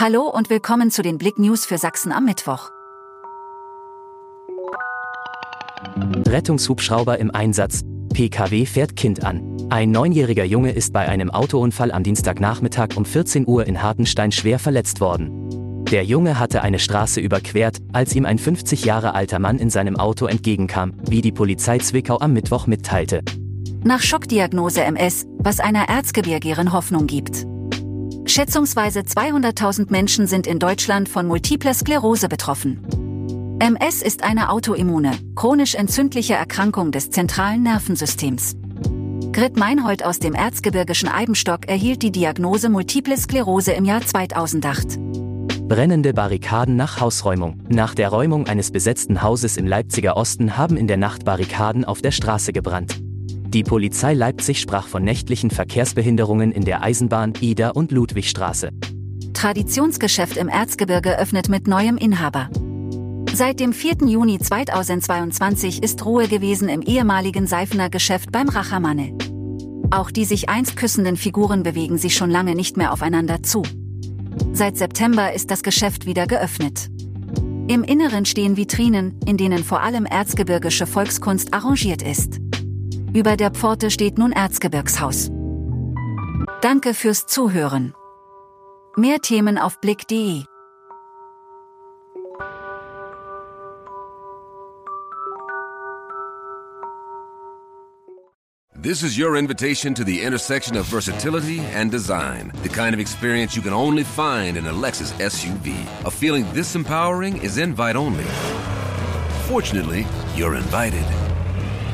Hallo und willkommen zu den Blick News für Sachsen am Mittwoch. Rettungshubschrauber im Einsatz. PKW fährt Kind an. Ein neunjähriger Junge ist bei einem Autounfall am Dienstagnachmittag um 14 Uhr in Hartenstein schwer verletzt worden. Der Junge hatte eine Straße überquert, als ihm ein 50 Jahre alter Mann in seinem Auto entgegenkam, wie die Polizei Zwickau am Mittwoch mitteilte. Nach Schockdiagnose MS, was einer Erzgebirgieren Hoffnung gibt. Schätzungsweise 200.000 Menschen sind in Deutschland von multipler Sklerose betroffen. MS ist eine autoimmune, chronisch entzündliche Erkrankung des zentralen Nervensystems. Grit Meinhold aus dem erzgebirgischen Eibenstock erhielt die Diagnose Multiple Sklerose im Jahr 2008. Brennende Barrikaden nach Hausräumung. Nach der Räumung eines besetzten Hauses im Leipziger Osten haben in der Nacht Barrikaden auf der Straße gebrannt. Die Polizei Leipzig sprach von nächtlichen Verkehrsbehinderungen in der Eisenbahn, Ida und Ludwigstraße. Traditionsgeschäft im Erzgebirge öffnet mit neuem Inhaber. Seit dem 4. Juni 2022 ist Ruhe gewesen im ehemaligen Seifener Geschäft beim Rachamanne. Auch die sich einst küssenden Figuren bewegen sich schon lange nicht mehr aufeinander zu. Seit September ist das Geschäft wieder geöffnet. Im Inneren stehen Vitrinen, in denen vor allem erzgebirgische Volkskunst arrangiert ist. Über der Pforte steht nun Erzgebirgshaus. Danke fürs Zuhören. Mehr Themen auf blick.de This is your invitation to the intersection of versatility and design. The kind of experience you can only find in a Lexus SUV. A feeling this empowering is invite only. Fortunately, you're invited.